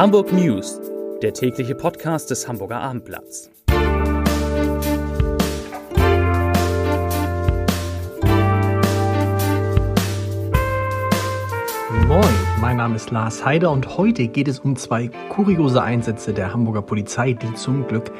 Hamburg News, der tägliche Podcast des Hamburger Abendblatts. Moin, mein Name ist Lars Heider und heute geht es um zwei kuriose Einsätze der Hamburger Polizei, die zum Glück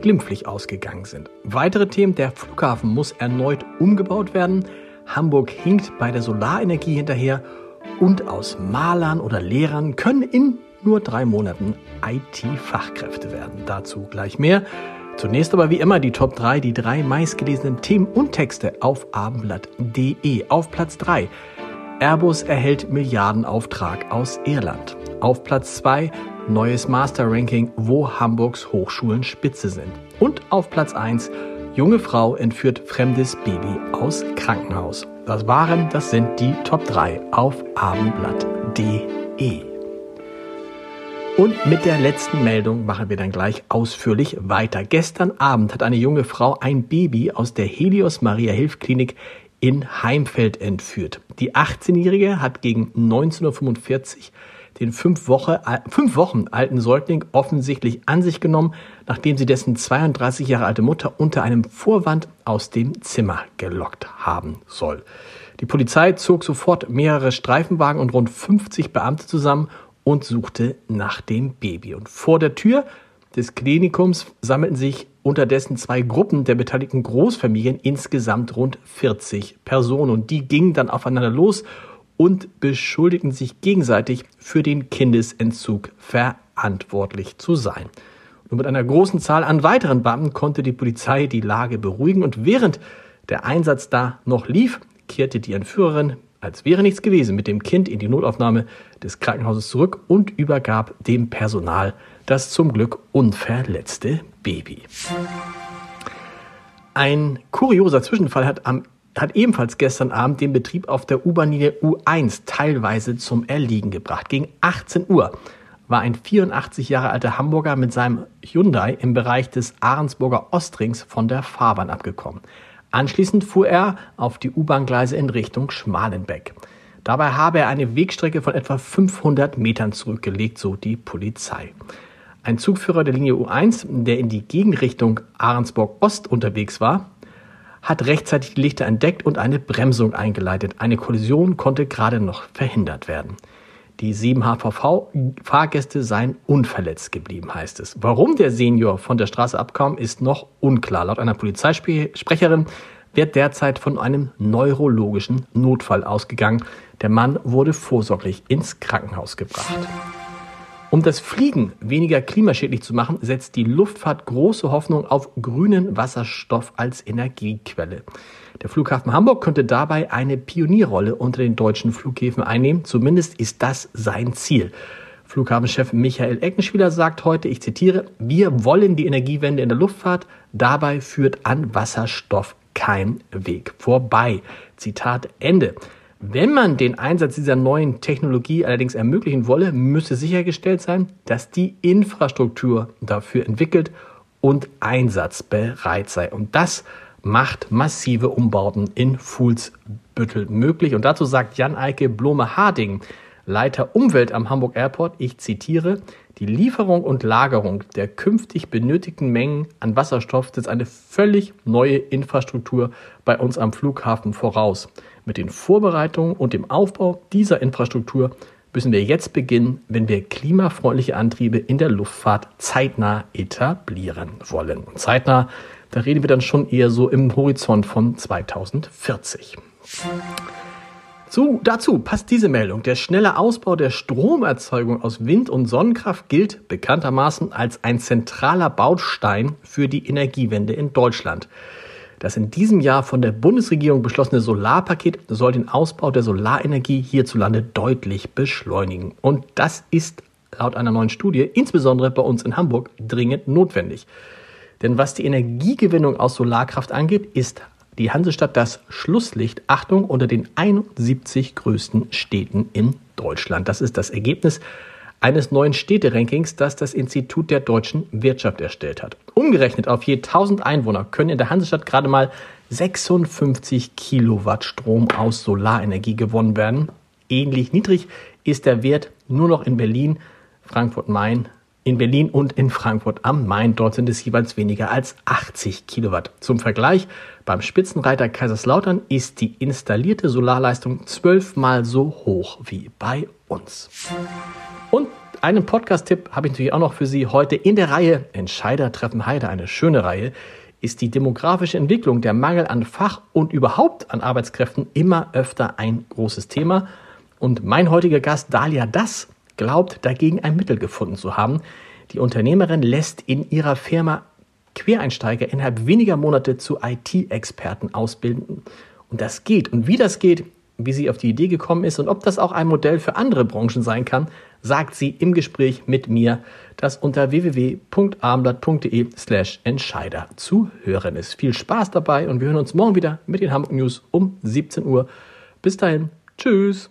glimpflich ausgegangen sind. Weitere Themen, der Flughafen muss erneut umgebaut werden, Hamburg hinkt bei der Solarenergie hinterher und aus Malern oder Lehrern können in nur drei Monaten IT-Fachkräfte werden. Dazu gleich mehr. Zunächst aber wie immer die Top 3, die drei meistgelesenen Themen und Texte auf abendblatt.de. Auf Platz 3 Airbus erhält Milliardenauftrag aus Irland. Auf Platz 2 neues Master-Ranking, wo Hamburgs Hochschulen Spitze sind. Und auf Platz 1 junge Frau entführt fremdes Baby aus Krankenhaus. Das waren, das sind die Top 3 auf abendblatt.de. Und mit der letzten Meldung machen wir dann gleich ausführlich weiter. Gestern Abend hat eine junge Frau ein Baby aus der Helios Maria Hilf Klinik in Heimfeld entführt. Die 18-Jährige hat gegen 19.45 Uhr den fünf, Woche, fünf Wochen alten Säugling offensichtlich an sich genommen, nachdem sie dessen 32 Jahre alte Mutter unter einem Vorwand aus dem Zimmer gelockt haben soll. Die Polizei zog sofort mehrere Streifenwagen und rund 50 Beamte zusammen und suchte nach dem Baby. Und vor der Tür des Klinikums sammelten sich unterdessen zwei Gruppen der beteiligten Großfamilien, insgesamt rund 40 Personen. Und die gingen dann aufeinander los und beschuldigten sich gegenseitig für den Kindesentzug verantwortlich zu sein. Und mit einer großen Zahl an weiteren Beamten konnte die Polizei die Lage beruhigen und während der Einsatz da noch lief, kehrte die Entführerin als wäre nichts gewesen, mit dem Kind in die Notaufnahme des Krankenhauses zurück und übergab dem Personal das zum Glück unverletzte Baby. Ein kurioser Zwischenfall hat, am, hat ebenfalls gestern Abend den Betrieb auf der U-Bahn-Linie U1 teilweise zum Erliegen gebracht. Gegen 18 Uhr war ein 84 Jahre alter Hamburger mit seinem Hyundai im Bereich des Ahrensburger Ostrings von der Fahrbahn abgekommen. Anschließend fuhr er auf die U-Bahn-Gleise in Richtung Schmalenbeck. Dabei habe er eine Wegstrecke von etwa 500 Metern zurückgelegt, so die Polizei. Ein Zugführer der Linie U1, der in die Gegenrichtung Ahrensburg Ost unterwegs war, hat rechtzeitig die Lichter entdeckt und eine Bremsung eingeleitet. Eine Kollision konnte gerade noch verhindert werden. Die 7 HVV-Fahrgäste seien unverletzt geblieben, heißt es. Warum der Senior von der Straße abkam, ist noch unklar. Laut einer Polizeisprecherin wird derzeit von einem neurologischen Notfall ausgegangen. Der Mann wurde vorsorglich ins Krankenhaus gebracht. Um das Fliegen weniger klimaschädlich zu machen, setzt die Luftfahrt große Hoffnung auf grünen Wasserstoff als Energiequelle. Der Flughafen Hamburg könnte dabei eine Pionierrolle unter den deutschen Flughäfen einnehmen. Zumindest ist das sein Ziel. Flughafenchef Michael Eckenschwiler sagt heute, ich zitiere, wir wollen die Energiewende in der Luftfahrt, dabei führt an Wasserstoff kein Weg vorbei. Zitat Ende. Wenn man den Einsatz dieser neuen Technologie allerdings ermöglichen wolle, müsse sichergestellt sein, dass die Infrastruktur dafür entwickelt und einsatzbereit sei. Und das macht massive Umbauten in Fuhlsbüttel möglich. Und dazu sagt Jan-Eike Blome-Harding, Leiter Umwelt am Hamburg Airport, ich zitiere, die Lieferung und Lagerung der künftig benötigten Mengen an Wasserstoff setzt eine völlig neue Infrastruktur bei uns am Flughafen voraus. Mit den Vorbereitungen und dem Aufbau dieser Infrastruktur müssen wir jetzt beginnen, wenn wir klimafreundliche Antriebe in der Luftfahrt zeitnah etablieren wollen. Und zeitnah da reden wir dann schon eher so im Horizont von 2040. So, dazu passt diese Meldung. Der schnelle Ausbau der Stromerzeugung aus Wind- und Sonnenkraft gilt bekanntermaßen als ein zentraler Baustein für die Energiewende in Deutschland. Das in diesem Jahr von der Bundesregierung beschlossene Solarpaket soll den Ausbau der Solarenergie hierzulande deutlich beschleunigen. Und das ist laut einer neuen Studie, insbesondere bei uns in Hamburg, dringend notwendig. Denn was die Energiegewinnung aus Solarkraft angeht, ist die Hansestadt das Schlusslicht, Achtung, unter den 71 größten Städten in Deutschland. Das ist das Ergebnis eines neuen Städterankings, das das Institut der deutschen Wirtschaft erstellt hat. Umgerechnet auf je 1000 Einwohner können in der Hansestadt gerade mal 56 Kilowatt Strom aus Solarenergie gewonnen werden. Ähnlich niedrig ist der Wert nur noch in Berlin Frankfurt-Main, in Berlin und in Frankfurt am Main. Dort sind es jeweils weniger als 80 Kilowatt. Zum Vergleich, beim Spitzenreiter Kaiserslautern ist die installierte Solarleistung zwölfmal so hoch wie bei uns. Und einen Podcast-Tipp habe ich natürlich auch noch für Sie heute in der Reihe Entscheider treffen Heide, eine schöne Reihe ist die demografische Entwicklung, der Mangel an Fach- und überhaupt an Arbeitskräften immer öfter ein großes Thema. Und mein heutiger Gast, Dalia Das, glaubt dagegen ein Mittel gefunden zu haben. Die Unternehmerin lässt in ihrer Firma Quereinsteiger innerhalb weniger Monate zu IT-Experten ausbilden. Und das geht. Und wie das geht, wie sie auf die Idee gekommen ist und ob das auch ein Modell für andere Branchen sein kann, sagt sie im Gespräch mit mir, das unter www.abendblatt.de slash Entscheider zu hören ist. Viel Spaß dabei und wir hören uns morgen wieder mit den Hamburg News um 17 Uhr. Bis dahin, tschüss.